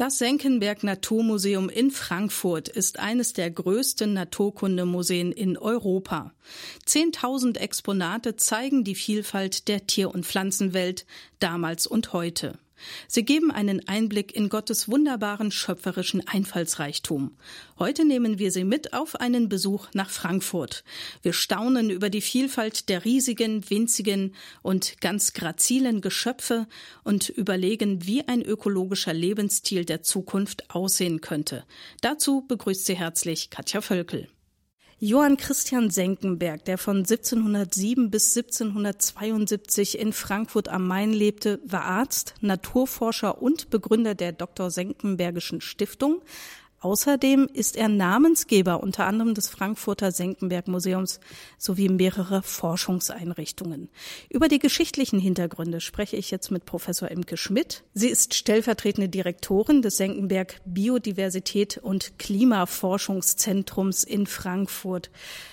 Das Senckenberg Naturmuseum in Frankfurt ist eines der größten Naturkundemuseen in Europa. Zehntausend Exponate zeigen die Vielfalt der Tier- und Pflanzenwelt damals und heute. Sie geben einen Einblick in Gottes wunderbaren schöpferischen Einfallsreichtum. Heute nehmen wir Sie mit auf einen Besuch nach Frankfurt. Wir staunen über die Vielfalt der riesigen, winzigen und ganz grazilen Geschöpfe und überlegen, wie ein ökologischer Lebensstil der Zukunft aussehen könnte. Dazu begrüßt Sie herzlich Katja Völkel. Johann Christian Senckenberg, der von 1707 bis 1772 in Frankfurt am Main lebte, war Arzt, Naturforscher und Begründer der Dr. Senckenbergischen Stiftung, Außerdem ist er Namensgeber unter anderem des Frankfurter Senckenberg Museums sowie mehrerer Forschungseinrichtungen. Über die geschichtlichen Hintergründe spreche ich jetzt mit Professor Imke Schmidt. Sie ist stellvertretende Direktorin des Senckenberg Biodiversität und Klimaforschungszentrums in Frankfurt.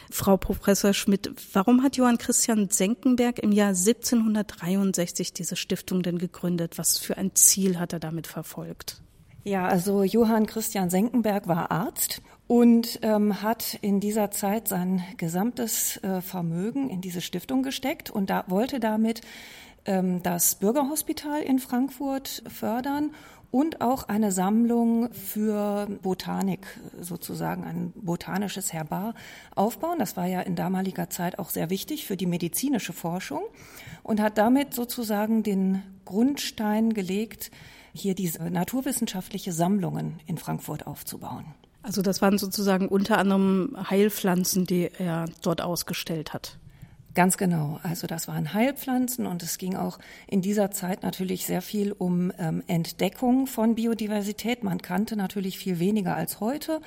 Frau Professor Schmidt, warum hat Johann Christian Senckenberg im Jahr 1763 diese Stiftung denn gegründet? Was für ein Ziel hat er damit verfolgt? Ja, also Johann Christian Senckenberg war Arzt und ähm, hat in dieser Zeit sein gesamtes äh, Vermögen in diese Stiftung gesteckt und da wollte damit ähm, das Bürgerhospital in Frankfurt fördern und auch eine Sammlung für Botanik, sozusagen ein botanisches Herbar aufbauen. Das war ja in damaliger Zeit auch sehr wichtig für die medizinische Forschung und hat damit sozusagen den Grundstein gelegt, hier diese naturwissenschaftliche Sammlungen in Frankfurt aufzubauen. Also das waren sozusagen unter anderem Heilpflanzen, die er dort ausgestellt hat. Ganz genau. Also das waren Heilpflanzen und es ging auch in dieser Zeit natürlich sehr viel um ähm, Entdeckung von Biodiversität. Man kannte natürlich viel weniger als heute.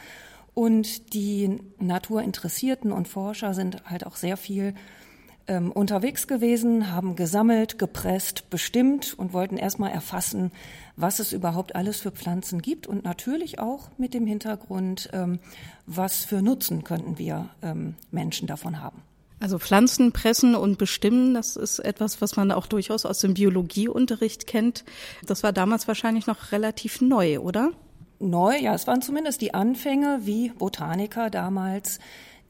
Und die Naturinteressierten und Forscher sind halt auch sehr viel ähm, unterwegs gewesen, haben gesammelt, gepresst, bestimmt und wollten erstmal erfassen, was es überhaupt alles für Pflanzen gibt und natürlich auch mit dem Hintergrund, ähm, was für Nutzen könnten wir ähm, Menschen davon haben. Also Pflanzen pressen und bestimmen, das ist etwas, was man auch durchaus aus dem Biologieunterricht kennt. Das war damals wahrscheinlich noch relativ neu, oder? Neu, ja, es waren zumindest die Anfänge, wie Botaniker damals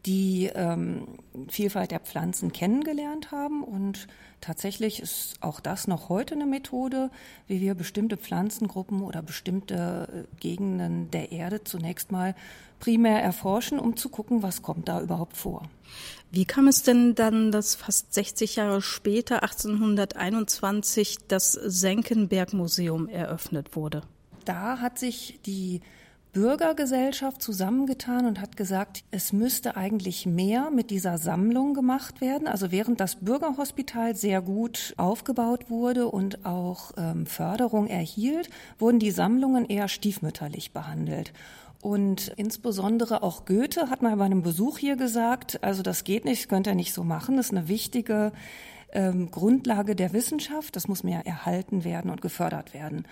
die ähm, Vielfalt der Pflanzen kennengelernt haben. Und tatsächlich ist auch das noch heute eine Methode, wie wir bestimmte Pflanzengruppen oder bestimmte äh, Gegenden der Erde zunächst mal primär erforschen, um zu gucken, was kommt da überhaupt vor. Wie kam es denn dann, dass fast 60 Jahre später, 1821, das Senckenberg Museum eröffnet wurde? Da hat sich die Bürgergesellschaft zusammengetan und hat gesagt, es müsste eigentlich mehr mit dieser Sammlung gemacht werden. Also während das Bürgerhospital sehr gut aufgebaut wurde und auch ähm, Förderung erhielt, wurden die Sammlungen eher stiefmütterlich behandelt. Und insbesondere auch Goethe hat mal bei einem Besuch hier gesagt, also das geht nicht, könnt ihr nicht so machen, das ist eine wichtige ähm, Grundlage der Wissenschaft, das muss mehr erhalten werden und gefördert werden.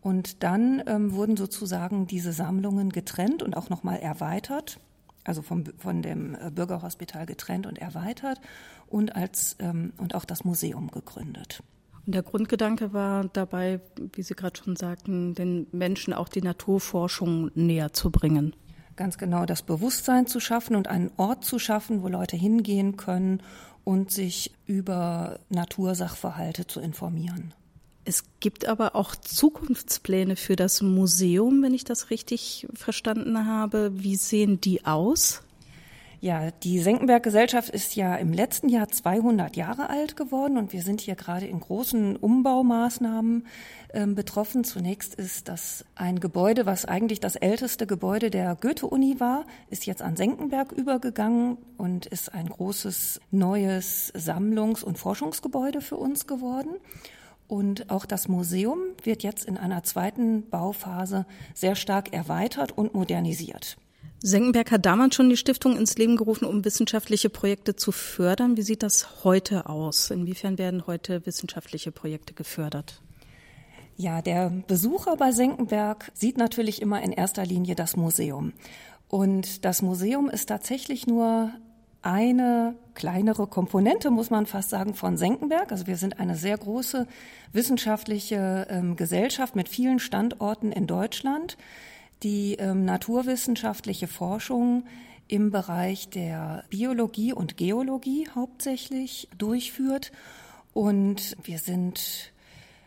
Und dann ähm, wurden sozusagen diese Sammlungen getrennt und auch nochmal erweitert, also vom, von dem äh, Bürgerhospital getrennt und erweitert und, als, ähm, und auch das Museum gegründet. Und der Grundgedanke war dabei, wie Sie gerade schon sagten, den Menschen auch die Naturforschung näher zu bringen. Ganz genau, das Bewusstsein zu schaffen und einen Ort zu schaffen, wo Leute hingehen können und sich über Natursachverhalte zu informieren. Es gibt aber auch Zukunftspläne für das Museum, wenn ich das richtig verstanden habe. Wie sehen die aus? Ja, die Senckenberg-Gesellschaft ist ja im letzten Jahr 200 Jahre alt geworden und wir sind hier gerade in großen Umbaumaßnahmen äh, betroffen. Zunächst ist das ein Gebäude, was eigentlich das älteste Gebäude der Goethe-Uni war, ist jetzt an Senckenberg übergegangen und ist ein großes neues Sammlungs- und Forschungsgebäude für uns geworden. Und auch das Museum wird jetzt in einer zweiten Bauphase sehr stark erweitert und modernisiert. Senckenberg hat damals schon die Stiftung ins Leben gerufen, um wissenschaftliche Projekte zu fördern. Wie sieht das heute aus? Inwiefern werden heute wissenschaftliche Projekte gefördert? Ja, der Besucher bei Senckenberg sieht natürlich immer in erster Linie das Museum. Und das Museum ist tatsächlich nur eine kleinere Komponente, muss man fast sagen, von Senckenberg. Also wir sind eine sehr große wissenschaftliche ähm, Gesellschaft mit vielen Standorten in Deutschland, die ähm, naturwissenschaftliche Forschung im Bereich der Biologie und Geologie hauptsächlich durchführt. Und wir sind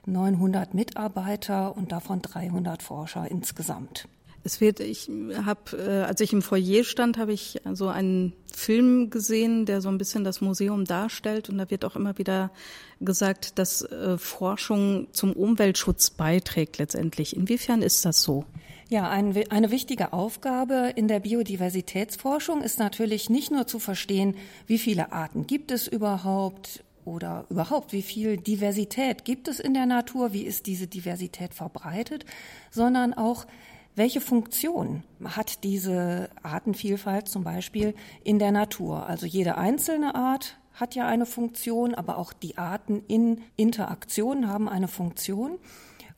900 Mitarbeiter und davon 300 Forscher insgesamt. Es wird, ich habe, äh, als ich im Foyer stand, habe ich so einen Film gesehen, der so ein bisschen das Museum darstellt. Und da wird auch immer wieder gesagt, dass äh, Forschung zum Umweltschutz beiträgt letztendlich. Inwiefern ist das so? Ja, ein, eine wichtige Aufgabe in der Biodiversitätsforschung ist natürlich nicht nur zu verstehen, wie viele Arten gibt es überhaupt, oder überhaupt, wie viel Diversität gibt es in der Natur, wie ist diese Diversität verbreitet, sondern auch, welche Funktion hat diese Artenvielfalt zum Beispiel in der Natur? Also jede einzelne Art hat ja eine Funktion, aber auch die Arten in Interaktion haben eine Funktion.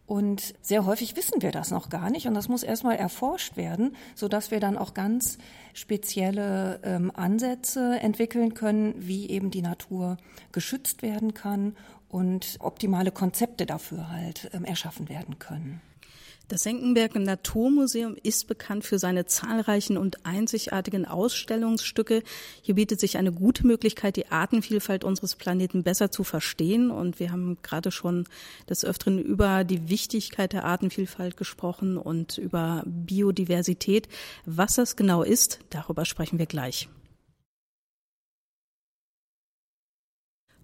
Und sehr häufig wissen wir das noch gar nicht. Und das muss erstmal erforscht werden, sodass wir dann auch ganz spezielle ähm, Ansätze entwickeln können, wie eben die Natur geschützt werden kann und optimale Konzepte dafür halt ähm, erschaffen werden können. Das Senckenberg Naturmuseum ist bekannt für seine zahlreichen und einzigartigen Ausstellungsstücke. Hier bietet sich eine gute Möglichkeit, die Artenvielfalt unseres Planeten besser zu verstehen. Und wir haben gerade schon des Öfteren über die Wichtigkeit der Artenvielfalt gesprochen und über Biodiversität. Was das genau ist, darüber sprechen wir gleich.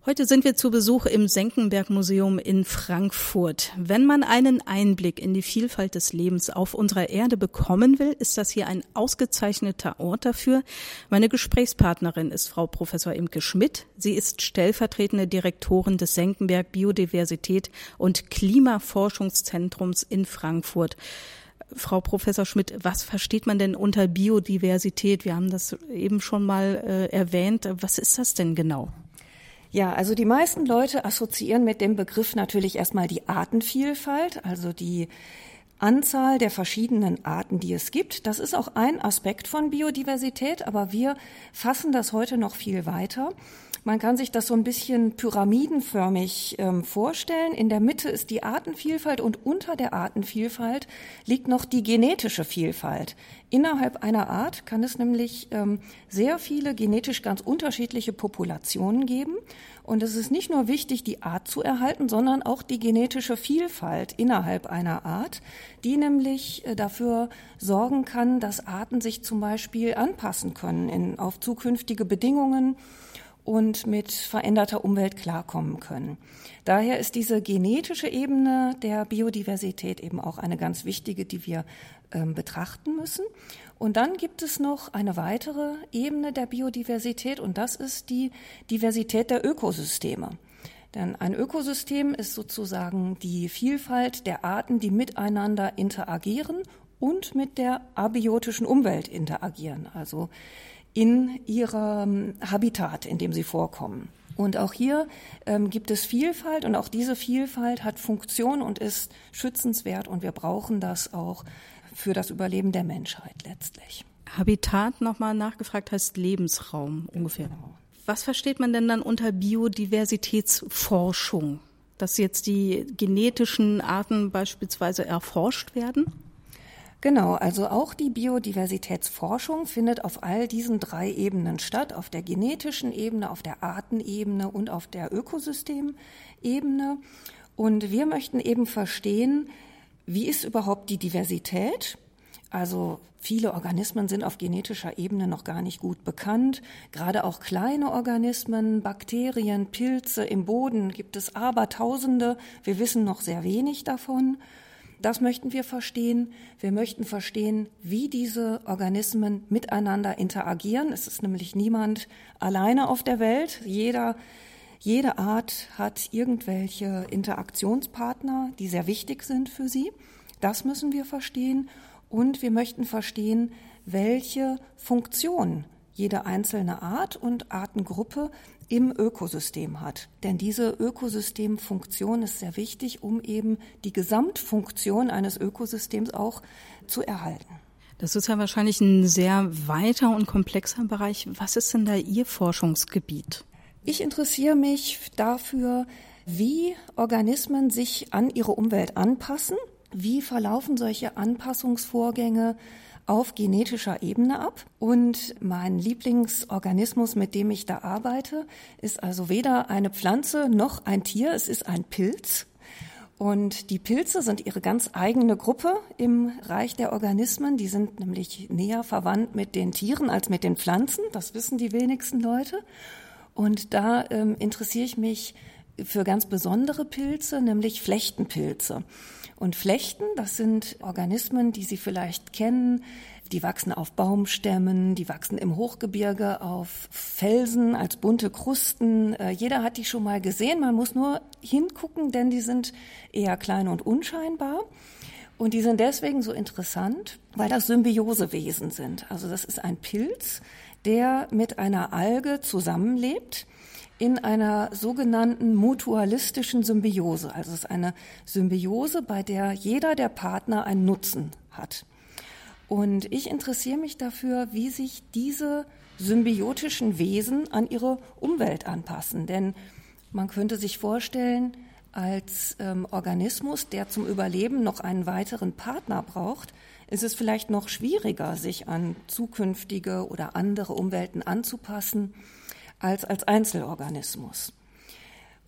Heute sind wir zu Besuch im Senckenberg Museum in Frankfurt. Wenn man einen Einblick in die Vielfalt des Lebens auf unserer Erde bekommen will, ist das hier ein ausgezeichneter Ort dafür. Meine Gesprächspartnerin ist Frau Professor Imke Schmidt. Sie ist stellvertretende Direktorin des Senckenberg Biodiversität und Klimaforschungszentrums in Frankfurt. Frau Professor Schmidt, was versteht man denn unter Biodiversität? Wir haben das eben schon mal äh, erwähnt. Was ist das denn genau? Ja, also die meisten Leute assoziieren mit dem Begriff natürlich erstmal die Artenvielfalt, also die Anzahl der verschiedenen Arten, die es gibt. Das ist auch ein Aspekt von Biodiversität, aber wir fassen das heute noch viel weiter. Man kann sich das so ein bisschen pyramidenförmig ähm, vorstellen. In der Mitte ist die Artenvielfalt und unter der Artenvielfalt liegt noch die genetische Vielfalt. Innerhalb einer Art kann es nämlich ähm, sehr viele genetisch ganz unterschiedliche Populationen geben. Und es ist nicht nur wichtig, die Art zu erhalten, sondern auch die genetische Vielfalt innerhalb einer Art, die nämlich äh, dafür sorgen kann, dass Arten sich zum Beispiel anpassen können in, auf zukünftige Bedingungen und mit veränderter Umwelt klarkommen können. Daher ist diese genetische Ebene der Biodiversität eben auch eine ganz wichtige, die wir ähm, betrachten müssen. Und dann gibt es noch eine weitere Ebene der Biodiversität und das ist die Diversität der Ökosysteme. Denn ein Ökosystem ist sozusagen die Vielfalt der Arten, die miteinander interagieren und mit der abiotischen Umwelt interagieren, also in ihrem Habitat, in dem sie vorkommen. Und auch hier ähm, gibt es Vielfalt und auch diese Vielfalt hat Funktion und ist schützenswert und wir brauchen das auch für das Überleben der Menschheit letztlich. Habitat nochmal nachgefragt heißt Lebensraum ungefähr. Genau. Was versteht man denn dann unter Biodiversitätsforschung? Dass jetzt die genetischen Arten beispielsweise erforscht werden? Genau, also auch die Biodiversitätsforschung findet auf all diesen drei Ebenen statt, auf der genetischen Ebene, auf der Artenebene und auf der Ökosystemebene. Und wir möchten eben verstehen, wie ist überhaupt die Diversität? Also viele Organismen sind auf genetischer Ebene noch gar nicht gut bekannt. Gerade auch kleine Organismen, Bakterien, Pilze im Boden gibt es Abertausende. Wir wissen noch sehr wenig davon. Das möchten wir verstehen. Wir möchten verstehen, wie diese Organismen miteinander interagieren. Es ist nämlich niemand alleine auf der Welt. Jeder, jede Art hat irgendwelche Interaktionspartner, die sehr wichtig sind für sie. Das müssen wir verstehen. Und wir möchten verstehen, welche Funktion jede einzelne Art und Artengruppe im Ökosystem hat. Denn diese Ökosystemfunktion ist sehr wichtig, um eben die Gesamtfunktion eines Ökosystems auch zu erhalten. Das ist ja wahrscheinlich ein sehr weiter und komplexer Bereich. Was ist denn da Ihr Forschungsgebiet? Ich interessiere mich dafür, wie Organismen sich an ihre Umwelt anpassen. Wie verlaufen solche Anpassungsvorgänge auf genetischer Ebene ab. Und mein Lieblingsorganismus, mit dem ich da arbeite, ist also weder eine Pflanze noch ein Tier, es ist ein Pilz. Und die Pilze sind ihre ganz eigene Gruppe im Reich der Organismen. Die sind nämlich näher verwandt mit den Tieren als mit den Pflanzen. Das wissen die wenigsten Leute. Und da ähm, interessiere ich mich für ganz besondere Pilze, nämlich Flechtenpilze. Und Flechten, das sind Organismen, die Sie vielleicht kennen. Die wachsen auf Baumstämmen, die wachsen im Hochgebirge auf Felsen als bunte Krusten. Äh, jeder hat die schon mal gesehen. Man muss nur hingucken, denn die sind eher klein und unscheinbar. Und die sind deswegen so interessant, weil das Symbiosewesen sind. Also das ist ein Pilz, der mit einer Alge zusammenlebt in einer sogenannten mutualistischen Symbiose. Also es ist eine Symbiose, bei der jeder der Partner einen Nutzen hat. Und ich interessiere mich dafür, wie sich diese symbiotischen Wesen an ihre Umwelt anpassen. Denn man könnte sich vorstellen, als ähm, Organismus, der zum Überleben noch einen weiteren Partner braucht, ist es vielleicht noch schwieriger, sich an zukünftige oder andere Umwelten anzupassen als als Einzelorganismus.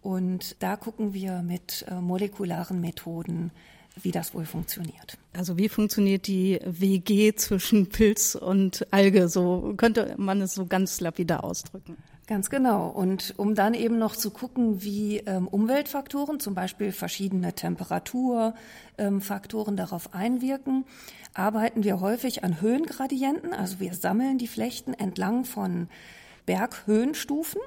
Und da gucken wir mit äh, molekularen Methoden, wie das wohl funktioniert. Also wie funktioniert die WG zwischen Pilz und Alge? So könnte man es so ganz lapidar ausdrücken. Ganz genau. Und um dann eben noch zu gucken, wie ähm, Umweltfaktoren, zum Beispiel verschiedene Temperaturfaktoren ähm, darauf einwirken, arbeiten wir häufig an Höhengradienten. Also wir sammeln die Flechten entlang von Berghöhenstufen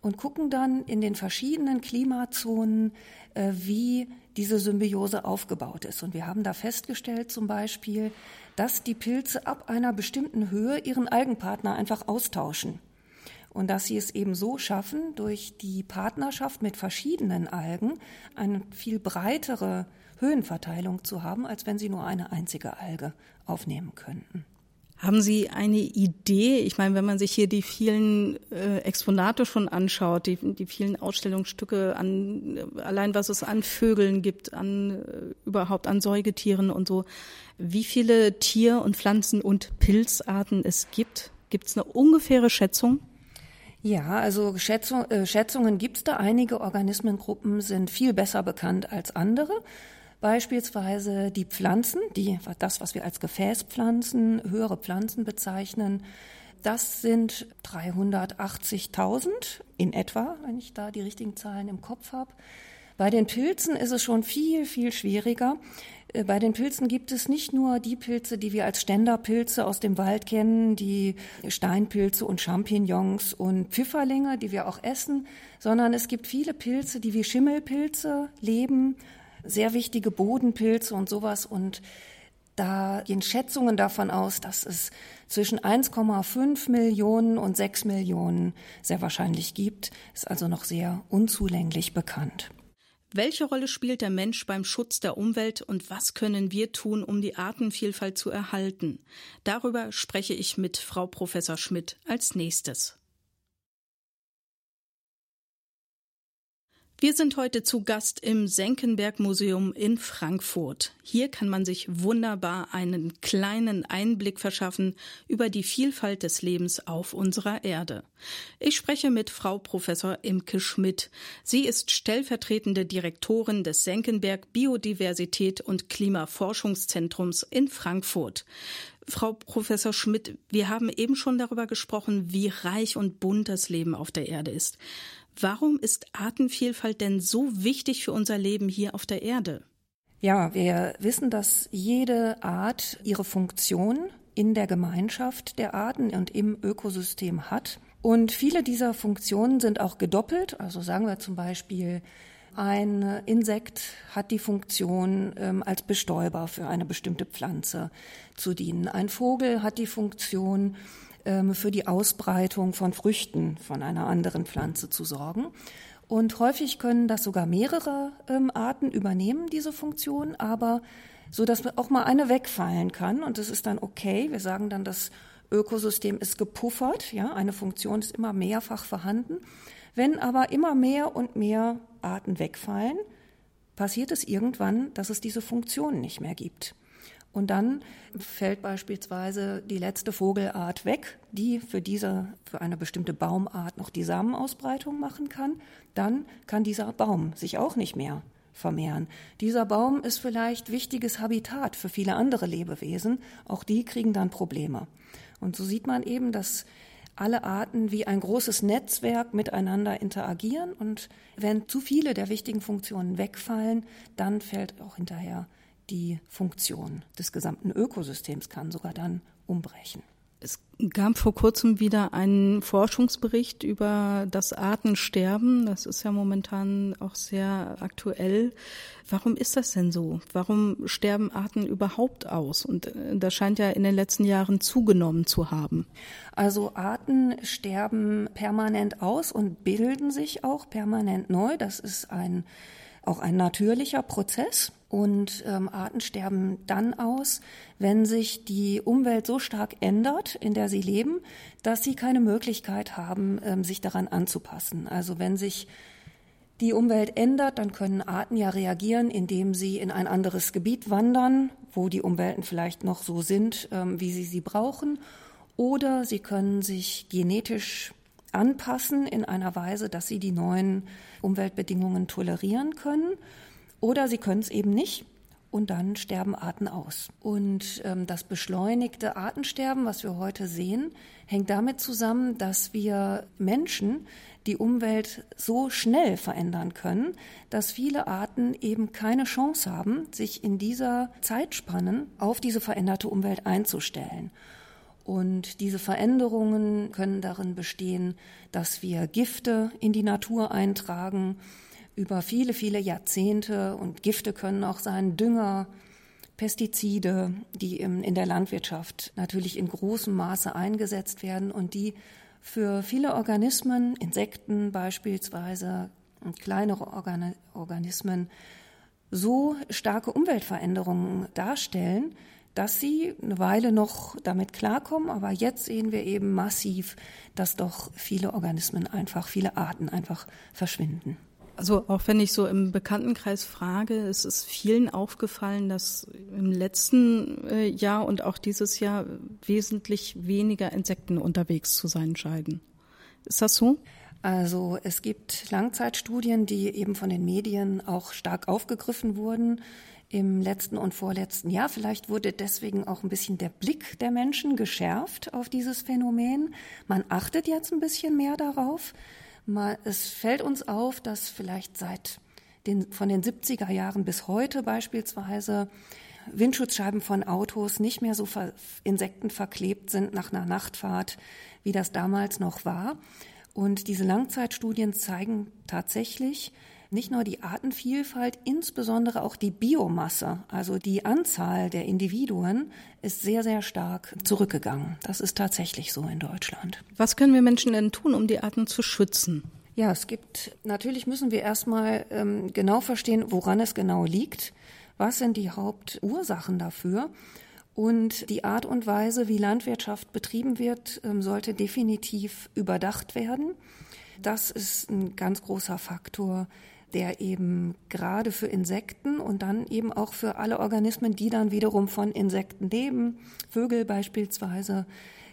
und gucken dann in den verschiedenen Klimazonen, äh, wie diese Symbiose aufgebaut ist. Und wir haben da festgestellt zum Beispiel, dass die Pilze ab einer bestimmten Höhe ihren Algenpartner einfach austauschen. Und dass sie es eben so schaffen, durch die Partnerschaft mit verschiedenen Algen eine viel breitere Höhenverteilung zu haben, als wenn sie nur eine einzige Alge aufnehmen könnten. Haben Sie eine Idee? Ich meine, wenn man sich hier die vielen äh, Exponate schon anschaut, die, die vielen Ausstellungsstücke an, allein was es an Vögeln gibt, an äh, überhaupt an Säugetieren und so, wie viele Tier- und Pflanzen- und Pilzarten es gibt? Gibt es eine ungefähre Schätzung? Ja, also Schätzung, äh, Schätzungen gibt es da. Einige Organismengruppen sind viel besser bekannt als andere. Beispielsweise die Pflanzen, die, das, was wir als Gefäßpflanzen, höhere Pflanzen bezeichnen, das sind 380.000 in etwa, wenn ich da die richtigen Zahlen im Kopf habe. Bei den Pilzen ist es schon viel, viel schwieriger. Äh, bei den Pilzen gibt es nicht nur die Pilze, die wir als Ständerpilze aus dem Wald kennen, die Steinpilze und Champignons und Pfifferlinge, die wir auch essen, sondern es gibt viele Pilze, die wie Schimmelpilze leben sehr wichtige Bodenpilze und sowas. Und da gehen Schätzungen davon aus, dass es zwischen 1,5 Millionen und 6 Millionen sehr wahrscheinlich gibt. Ist also noch sehr unzulänglich bekannt. Welche Rolle spielt der Mensch beim Schutz der Umwelt und was können wir tun, um die Artenvielfalt zu erhalten? Darüber spreche ich mit Frau Professor Schmidt als nächstes. Wir sind heute zu Gast im Senckenberg Museum in Frankfurt. Hier kann man sich wunderbar einen kleinen Einblick verschaffen über die Vielfalt des Lebens auf unserer Erde. Ich spreche mit Frau Professor Imke Schmidt. Sie ist stellvertretende Direktorin des Senckenberg Biodiversität und Klimaforschungszentrums in Frankfurt. Frau Professor Schmidt, wir haben eben schon darüber gesprochen, wie reich und bunt das Leben auf der Erde ist. Warum ist Artenvielfalt denn so wichtig für unser Leben hier auf der Erde? Ja, wir wissen, dass jede Art ihre Funktion in der Gemeinschaft der Arten und im Ökosystem hat. Und viele dieser Funktionen sind auch gedoppelt. Also sagen wir zum Beispiel, ein Insekt hat die Funktion, ähm, als Bestäuber für eine bestimmte Pflanze zu dienen. Ein Vogel hat die Funktion, für die Ausbreitung von Früchten von einer anderen Pflanze zu sorgen. Und häufig können das sogar mehrere ähm, Arten übernehmen, diese Funktion, aber so dass auch mal eine wegfallen kann und das ist dann okay. Wir sagen dann, das Ökosystem ist gepuffert, ja, eine Funktion ist immer mehrfach vorhanden. Wenn aber immer mehr und mehr Arten wegfallen, passiert es irgendwann, dass es diese Funktion nicht mehr gibt. Und dann fällt beispielsweise die letzte Vogelart weg, die für diese, für eine bestimmte Baumart noch die Samenausbreitung machen kann. Dann kann dieser Baum sich auch nicht mehr vermehren. Dieser Baum ist vielleicht wichtiges Habitat für viele andere Lebewesen. Auch die kriegen dann Probleme. Und so sieht man eben, dass alle Arten wie ein großes Netzwerk miteinander interagieren. Und wenn zu viele der wichtigen Funktionen wegfallen, dann fällt auch hinterher die Funktion des gesamten Ökosystems, kann sogar dann umbrechen. Es gab vor kurzem wieder einen Forschungsbericht über das Artensterben. Das ist ja momentan auch sehr aktuell. Warum ist das denn so? Warum sterben Arten überhaupt aus? Und äh, das scheint ja in den letzten Jahren zugenommen zu haben. Also Arten sterben permanent aus und bilden sich auch permanent neu. Das ist ein auch ein natürlicher Prozess und ähm, Arten sterben dann aus, wenn sich die Umwelt so stark ändert, in der sie leben, dass sie keine Möglichkeit haben, ähm, sich daran anzupassen. Also wenn sich die Umwelt ändert, dann können Arten ja reagieren, indem sie in ein anderes Gebiet wandern, wo die Umwelten vielleicht noch so sind, ähm, wie sie sie brauchen. Oder sie können sich genetisch anpassen in einer Weise, dass sie die neuen Umweltbedingungen tolerieren können. Oder sie können es eben nicht und dann sterben Arten aus. Und ähm, das beschleunigte Artensterben, was wir heute sehen, hängt damit zusammen, dass wir Menschen die Umwelt so schnell verändern können, dass viele Arten eben keine Chance haben, sich in dieser Zeitspanne auf diese veränderte Umwelt einzustellen. Und diese Veränderungen können darin bestehen, dass wir Gifte in die Natur eintragen über viele, viele Jahrzehnte. Und Gifte können auch sein Dünger, Pestizide, die in der Landwirtschaft natürlich in großem Maße eingesetzt werden und die für viele Organismen, Insekten beispielsweise, und kleinere Organismen, so starke Umweltveränderungen darstellen, dass sie eine Weile noch damit klarkommen, aber jetzt sehen wir eben massiv, dass doch viele Organismen einfach, viele Arten einfach verschwinden. Also auch wenn ich so im Bekanntenkreis frage, es ist vielen aufgefallen, dass im letzten äh, Jahr und auch dieses Jahr wesentlich weniger Insekten unterwegs zu sein scheinen. Ist das so? Also es gibt Langzeitstudien, die eben von den Medien auch stark aufgegriffen wurden im letzten und vorletzten Jahr. Vielleicht wurde deswegen auch ein bisschen der Blick der Menschen geschärft auf dieses Phänomen. Man achtet jetzt ein bisschen mehr darauf. Es fällt uns auf, dass vielleicht seit den, von den 70er Jahren bis heute beispielsweise Windschutzscheiben von Autos nicht mehr so Insekten verklebt sind nach einer Nachtfahrt, wie das damals noch war. Und diese Langzeitstudien zeigen tatsächlich, nicht nur die Artenvielfalt, insbesondere auch die Biomasse, also die Anzahl der Individuen, ist sehr, sehr stark zurückgegangen. Das ist tatsächlich so in Deutschland. Was können wir Menschen denn tun, um die Arten zu schützen? Ja, es gibt, natürlich müssen wir erstmal ähm, genau verstehen, woran es genau liegt. Was sind die Hauptursachen dafür? Und die Art und Weise, wie Landwirtschaft betrieben wird, ähm, sollte definitiv überdacht werden. Das ist ein ganz großer Faktor, der eben gerade für Insekten und dann eben auch für alle Organismen, die dann wiederum von Insekten leben, Vögel beispielsweise,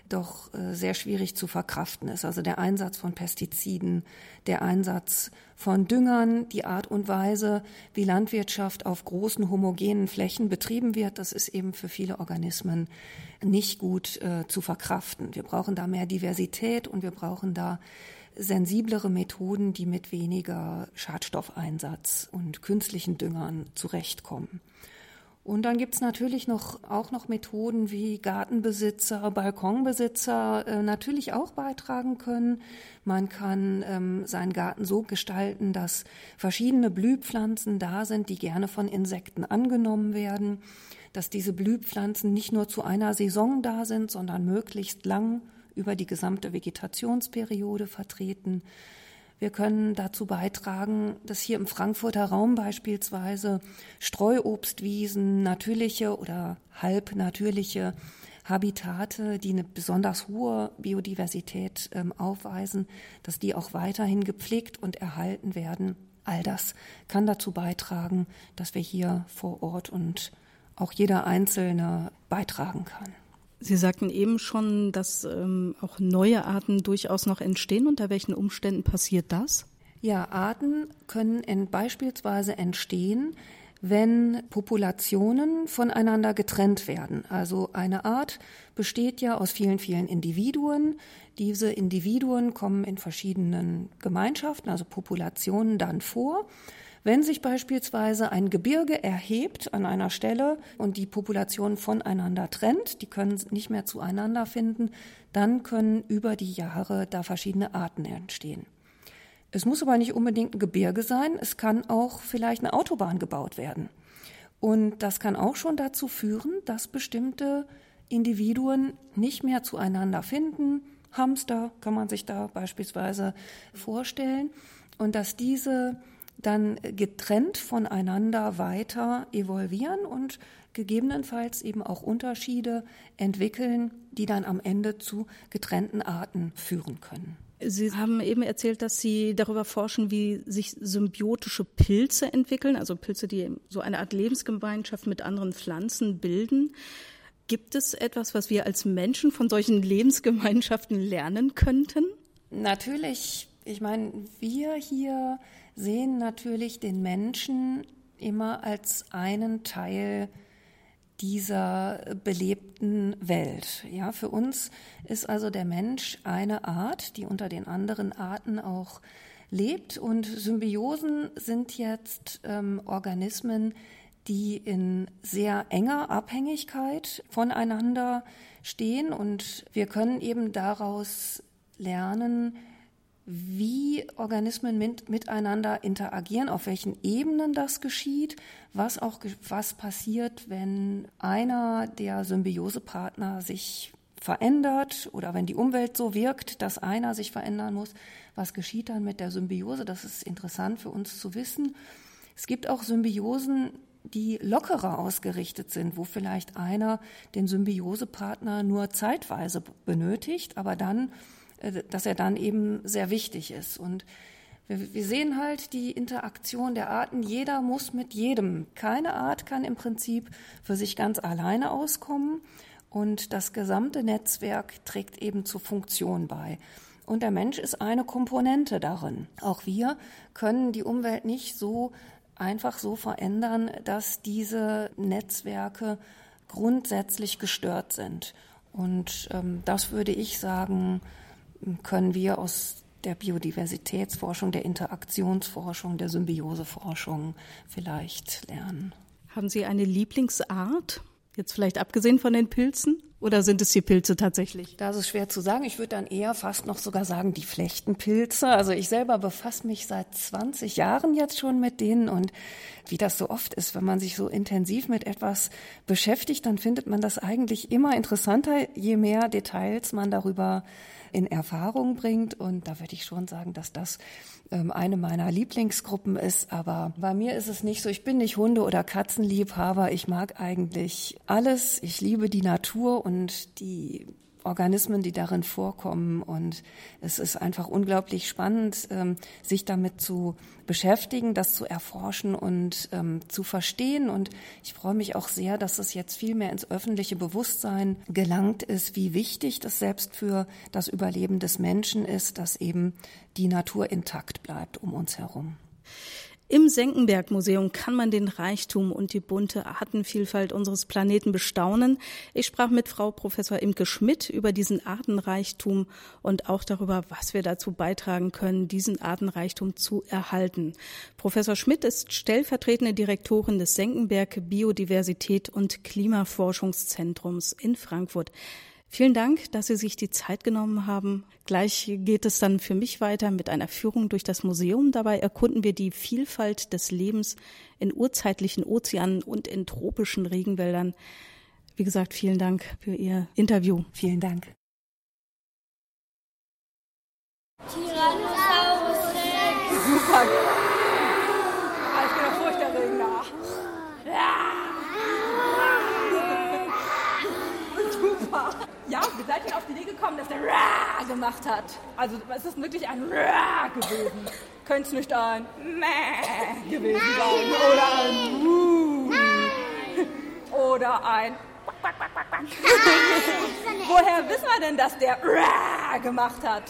doch äh, sehr schwierig zu verkraften ist. Also der Einsatz von Pestiziden, der Einsatz von Düngern, die Art und Weise, wie Landwirtschaft auf großen homogenen Flächen betrieben wird, das ist eben für viele Organismen nicht gut äh, zu verkraften. Wir brauchen da mehr Diversität und wir brauchen da sensiblere Methoden, die mit weniger Schadstoffeinsatz und künstlichen Düngern zurechtkommen. Und dann gibt's natürlich noch, auch noch Methoden, wie Gartenbesitzer, Balkonbesitzer äh, natürlich auch beitragen können. Man kann ähm, seinen Garten so gestalten, dass verschiedene Blühpflanzen da sind, die gerne von Insekten angenommen werden, dass diese Blühpflanzen nicht nur zu einer Saison da sind, sondern möglichst lang über die gesamte Vegetationsperiode vertreten. Wir können dazu beitragen, dass hier im Frankfurter Raum beispielsweise Streuobstwiesen, natürliche oder halbnatürliche Habitate, die eine besonders hohe Biodiversität ähm, aufweisen, dass die auch weiterhin gepflegt und erhalten werden. All das kann dazu beitragen, dass wir hier vor Ort und auch jeder Einzelne beitragen kann. Sie sagten eben schon, dass ähm, auch neue Arten durchaus noch entstehen. Unter welchen Umständen passiert das? Ja, Arten können in, beispielsweise entstehen, wenn Populationen voneinander getrennt werden. Also eine Art besteht ja aus vielen, vielen Individuen. Diese Individuen kommen in verschiedenen Gemeinschaften, also Populationen dann vor. Wenn sich beispielsweise ein Gebirge erhebt an einer Stelle und die Population voneinander trennt, die können nicht mehr zueinander finden, dann können über die Jahre da verschiedene Arten entstehen. Es muss aber nicht unbedingt ein Gebirge sein, es kann auch vielleicht eine Autobahn gebaut werden. Und das kann auch schon dazu führen, dass bestimmte Individuen nicht mehr zueinander finden. Hamster kann man sich da beispielsweise vorstellen. Und dass diese dann getrennt voneinander weiter evolvieren und gegebenenfalls eben auch Unterschiede entwickeln, die dann am Ende zu getrennten Arten führen können. Sie haben eben erzählt, dass Sie darüber forschen, wie sich symbiotische Pilze entwickeln, also Pilze, die so eine Art Lebensgemeinschaft mit anderen Pflanzen bilden. Gibt es etwas, was wir als Menschen von solchen Lebensgemeinschaften lernen könnten? Natürlich. Ich meine, wir hier sehen natürlich den Menschen immer als einen Teil dieser belebten Welt. Ja, für uns ist also der Mensch eine Art, die unter den anderen Arten auch lebt. Und Symbiosen sind jetzt ähm, Organismen, die in sehr enger Abhängigkeit voneinander stehen. Und wir können eben daraus lernen, wie Organismen mit, miteinander interagieren, auf welchen Ebenen das geschieht, was auch was passiert, wenn einer der Symbiosepartner sich verändert oder wenn die Umwelt so wirkt, dass einer sich verändern muss, was geschieht dann mit der Symbiose? Das ist interessant für uns zu wissen. Es gibt auch Symbiosen, die lockerer ausgerichtet sind, wo vielleicht einer den Symbiosepartner nur zeitweise benötigt, aber dann dass er dann eben sehr wichtig ist. Und wir, sehen halt die Interaktion der Arten. Jeder muss mit jedem. Keine Art kann im Prinzip für sich ganz alleine auskommen. Und das gesamte Netzwerk trägt eben zur Funktion bei. Und der Mensch ist eine Komponente darin. Auch wir können die Umwelt nicht so einfach so verändern, dass diese Netzwerke grundsätzlich gestört sind. Und ähm, das würde ich sagen, können wir aus der Biodiversitätsforschung, der Interaktionsforschung, der Symbioseforschung vielleicht lernen. Haben Sie eine Lieblingsart? Jetzt vielleicht abgesehen von den Pilzen? Oder sind es die Pilze tatsächlich? Das ist schwer zu sagen. Ich würde dann eher fast noch sogar sagen, die Flechtenpilze. Also ich selber befasse mich seit 20 Jahren jetzt schon mit denen und wie das so oft ist, wenn man sich so intensiv mit etwas beschäftigt, dann findet man das eigentlich immer interessanter, je mehr Details man darüber in Erfahrung bringt. Und da würde ich schon sagen, dass das ähm, eine meiner Lieblingsgruppen ist. Aber bei mir ist es nicht so. Ich bin nicht Hunde- oder Katzenliebhaber. Ich mag eigentlich alles. Ich liebe die Natur und die Organismen, die darin vorkommen. Und es ist einfach unglaublich spannend, ähm, sich damit zu beschäftigen, das zu erforschen und ähm, zu verstehen. Und ich freue mich auch sehr, dass es jetzt viel mehr ins öffentliche Bewusstsein gelangt ist, wie wichtig das selbst für das Überleben des Menschen ist, dass eben die Natur intakt bleibt um uns herum. Im Senckenberg-Museum kann man den Reichtum und die bunte Artenvielfalt unseres Planeten bestaunen. Ich sprach mit Frau Professor Imke Schmidt über diesen Artenreichtum und auch darüber, was wir dazu beitragen können, diesen Artenreichtum zu erhalten. Professor Schmidt ist stellvertretende Direktorin des Senckenberg Biodiversität und Klimaforschungszentrums in Frankfurt. Vielen Dank, dass Sie sich die Zeit genommen haben. Gleich geht es dann für mich weiter mit einer Führung durch das Museum. Dabei erkunden wir die Vielfalt des Lebens in urzeitlichen Ozeanen und in tropischen Regenwäldern. Wie gesagt, vielen Dank für Ihr Interview. Vielen Dank. Tyrannosaurus anfangen. Ah, ich bin doch furchterregender. Super. Ja, wie seid ihr auf die Idee gekommen, dass der Ra gemacht hat? Also es ist wirklich ein Ra gewesen. Könnte es nicht ein Mäh gewesen sein oder ein Wuh oder ein Woher wissen wir denn, dass der Ra gemacht hat?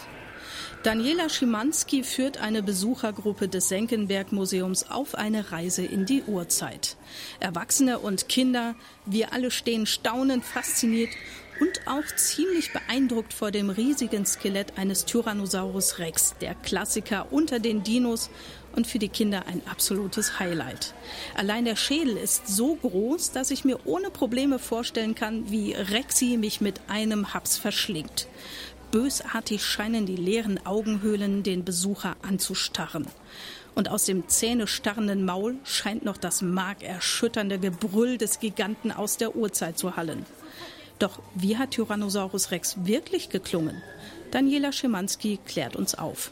Daniela Schimanski führt eine Besuchergruppe des Senckenberg Museums auf eine Reise in die Urzeit. Erwachsene und Kinder, wir alle stehen staunend fasziniert und auch ziemlich beeindruckt vor dem riesigen Skelett eines Tyrannosaurus Rex, der Klassiker unter den Dinos und für die Kinder ein absolutes Highlight. Allein der Schädel ist so groß, dass ich mir ohne Probleme vorstellen kann, wie Rexy mich mit einem Haps verschlingt. Bösartig scheinen die leeren Augenhöhlen den Besucher anzustarren. Und aus dem zähnestarrenden Maul scheint noch das markerschütternde Gebrüll des Giganten aus der Urzeit zu hallen. Doch wie hat Tyrannosaurus Rex wirklich geklungen? Daniela Schimanski klärt uns auf.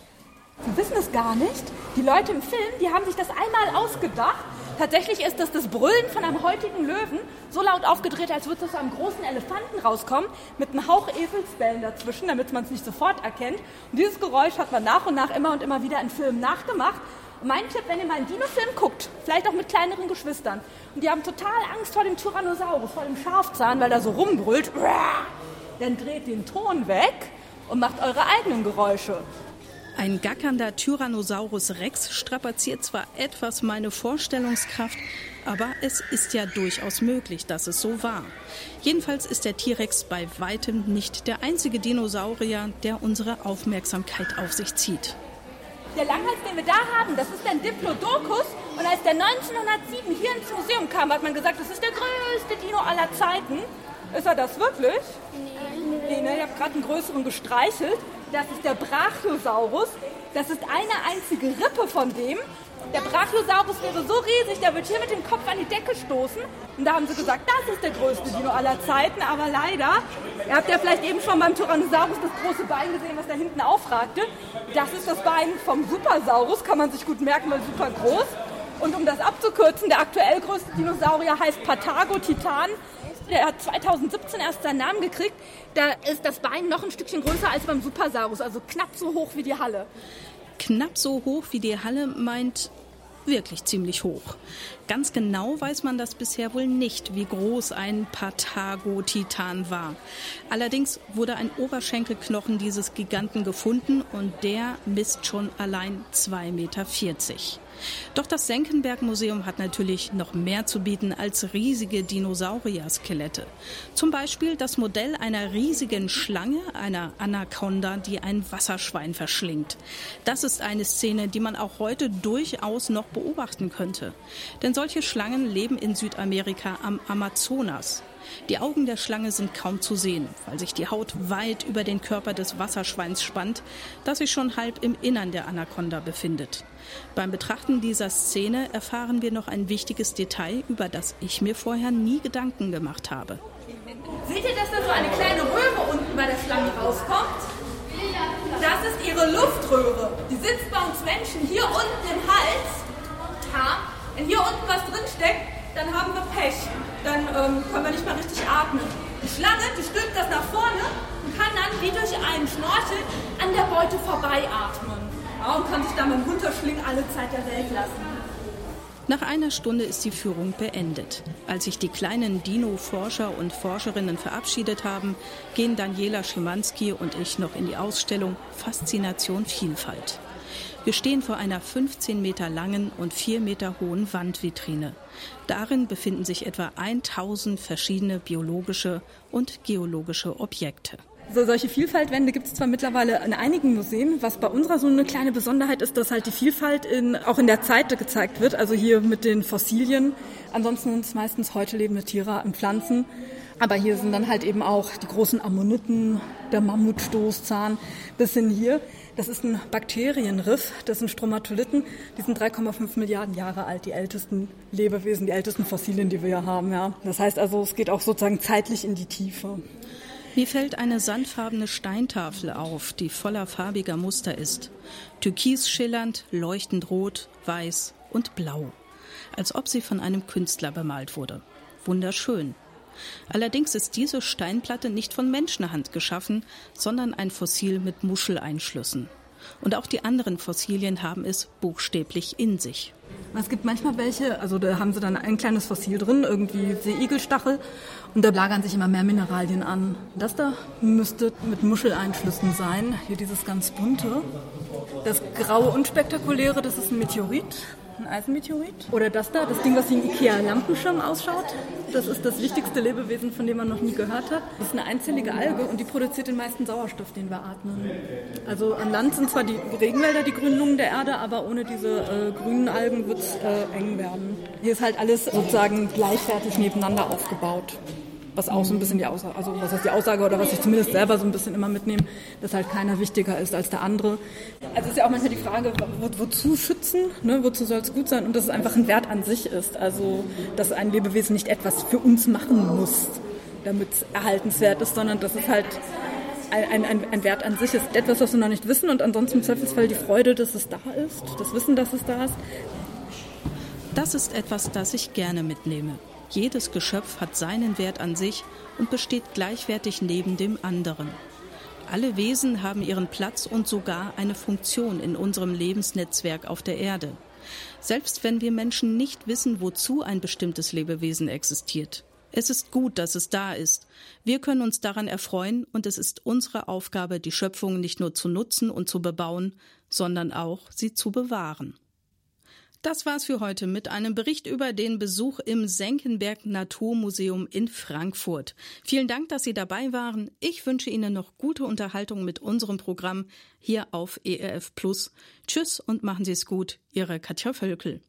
Sie wissen es gar nicht. Die Leute im Film, die haben sich das einmal ausgedacht. Tatsächlich ist das das Brüllen von einem heutigen Löwen so laut aufgedreht, als würde es aus einem großen Elefanten rauskommen, mit einem Hauch Eselsbellen dazwischen, damit man es nicht sofort erkennt. Und dieses Geräusch hat man nach und nach immer und immer wieder in Filmen nachgemacht. Mein Tipp, wenn ihr mal einen Dino-Film guckt, vielleicht auch mit kleineren Geschwistern, und die haben total Angst vor dem Tyrannosaurus, vor dem Schafzahn, weil er so rumbrüllt, dann dreht den Ton weg und macht eure eigenen Geräusche. Ein gackernder Tyrannosaurus Rex strapaziert zwar etwas meine Vorstellungskraft, aber es ist ja durchaus möglich, dass es so war. Jedenfalls ist der T-Rex bei weitem nicht der einzige Dinosaurier, der unsere Aufmerksamkeit auf sich zieht. Der Langhals, den wir da haben, das ist ein Diplodocus. Und als der 1907 hier ins Museum kam, hat man gesagt, das ist der größte Dino aller Zeiten. Ist er das wirklich? Nee. nee ne? Ich habe gerade einen größeren gestreichelt. Das ist der Brachiosaurus. Das ist eine einzige Rippe von dem. Der Brachiosaurus wäre so riesig, der wird hier mit dem Kopf an die Decke stoßen. Und da haben sie gesagt, das ist der größte Dino aller Zeiten. Aber leider, ihr habt ja vielleicht eben schon beim Tyrannosaurus das große Bein gesehen, was da hinten aufragte. Das ist das Bein vom Supersaurus, kann man sich gut merken, weil super groß. Und um das abzukürzen, der aktuell größte Dinosaurier heißt Patago Titan. Der hat 2017 erst seinen Namen gekriegt. Da ist das Bein noch ein Stückchen größer als beim Supersaurus, also knapp so hoch wie die Halle. Knapp so hoch wie die Halle meint wirklich ziemlich hoch. Ganz genau weiß man das bisher wohl nicht, wie groß ein Patago-Titan war. Allerdings wurde ein Oberschenkelknochen dieses Giganten gefunden und der misst schon allein 2,40 Meter. Doch das Senckenberg-Museum hat natürlich noch mehr zu bieten als riesige Dinosaurier-Skelette. Zum Beispiel das Modell einer riesigen Schlange, einer Anaconda, die ein Wasserschwein verschlingt. Das ist eine Szene, die man auch heute durchaus noch beobachten könnte. Denn solche Schlangen leben in Südamerika am Amazonas. Die Augen der Schlange sind kaum zu sehen, weil sich die Haut weit über den Körper des Wasserschweins spannt, das sich schon halb im Innern der Anaconda befindet. Beim Betrachten dieser Szene erfahren wir noch ein wichtiges Detail, über das ich mir vorher nie Gedanken gemacht habe. Seht ihr, dass da so eine kleine Röhre unten bei der Schlange rauskommt? Das ist ihre Luftröhre. Die sitzt bei uns Menschen hier unten im Hals. Ja, wenn hier unten was drinsteckt, dann haben wir Pech. Dann ähm, können wir nicht mehr richtig atmen. Die Schlange, die stülpt das nach vorne und kann dann wie durch einen Schnorchel an der Beute vorbeiatmen. Ja, und kann sich dann mit dem Runterschlingen alle Zeit der Welt lassen. Nach einer Stunde ist die Führung beendet. Als sich die kleinen Dino-Forscher und Forscherinnen verabschiedet haben, gehen Daniela Schimanski und ich noch in die Ausstellung Faszination Vielfalt. Wir stehen vor einer 15 Meter langen und 4 Meter hohen Wandvitrine. Darin befinden sich etwa 1000 verschiedene biologische und geologische Objekte. So, solche Vielfaltwände gibt es zwar mittlerweile in einigen Museen, was bei unserer so eine kleine Besonderheit ist, dass halt die Vielfalt in, auch in der Zeit gezeigt wird, also hier mit den Fossilien. Ansonsten sind es meistens heute lebende Tiere und Pflanzen. Aber hier sind dann halt eben auch die großen Ammoniten, der Mammutstoßzahn bis hin hier. Das ist ein Bakterienriff, das sind Stromatoliten, die sind 3,5 Milliarden Jahre alt, die ältesten Lebewesen, die ältesten Fossilien, die wir hier haben. Ja. Das heißt also, es geht auch sozusagen zeitlich in die Tiefe. Mir fällt eine sandfarbene Steintafel auf, die voller farbiger Muster ist. Türkis schillernd, leuchtend rot, weiß und blau. Als ob sie von einem Künstler bemalt wurde. Wunderschön. Allerdings ist diese Steinplatte nicht von Menschenhand geschaffen, sondern ein Fossil mit Muscheleinschlüssen. Und auch die anderen Fossilien haben es buchstäblich in sich. Es gibt manchmal welche, also da haben sie dann ein kleines Fossil drin, irgendwie Seeigelstachel, und da lagern sich immer mehr Mineralien an. Das da müsste mit Muscheleinschlüssen sein. Hier dieses ganz bunte. Das graue Unspektakuläre, das ist ein Meteorit ein Eisenmeteorit. Oder das da, das Ding, was wie ein Ikea-Lampenschirm ausschaut. Das ist das wichtigste Lebewesen, von dem man noch nie gehört hat. Das ist eine einzellige Alge und die produziert den meisten Sauerstoff, den wir atmen. Also an Land sind zwar die Regenwälder die grünen Lungen der Erde, aber ohne diese äh, grünen Algen wird es äh, eng werden. Hier ist halt alles sozusagen gleichwertig nebeneinander aufgebaut was auch so ein bisschen die Aussage, also was heißt die Aussage oder was ich zumindest selber so ein bisschen immer mitnehme, dass halt keiner wichtiger ist als der andere. Also ist ja auch manchmal die Frage, wo, wozu schützen, ne? wozu soll es gut sein und dass es einfach ein Wert an sich ist. Also dass ein Lebewesen nicht etwas für uns machen muss, damit es erhaltenswert ist, sondern dass es halt ein, ein, ein, Wert an sich ist. Etwas, was wir noch nicht wissen und ansonsten im Zweifelsfall die Freude, dass es da ist, das Wissen, dass es da ist. Das ist etwas, das ich gerne mitnehme. Jedes Geschöpf hat seinen Wert an sich und besteht gleichwertig neben dem anderen. Alle Wesen haben ihren Platz und sogar eine Funktion in unserem Lebensnetzwerk auf der Erde. Selbst wenn wir Menschen nicht wissen, wozu ein bestimmtes Lebewesen existiert. Es ist gut, dass es da ist. Wir können uns daran erfreuen und es ist unsere Aufgabe, die Schöpfung nicht nur zu nutzen und zu bebauen, sondern auch sie zu bewahren. Das war's für heute mit einem Bericht über den Besuch im Senckenberg Naturmuseum in Frankfurt. Vielen Dank, dass Sie dabei waren. Ich wünsche Ihnen noch gute Unterhaltung mit unserem Programm hier auf ERF Plus. Tschüss und machen Sie es gut. Ihre Katja Völkel.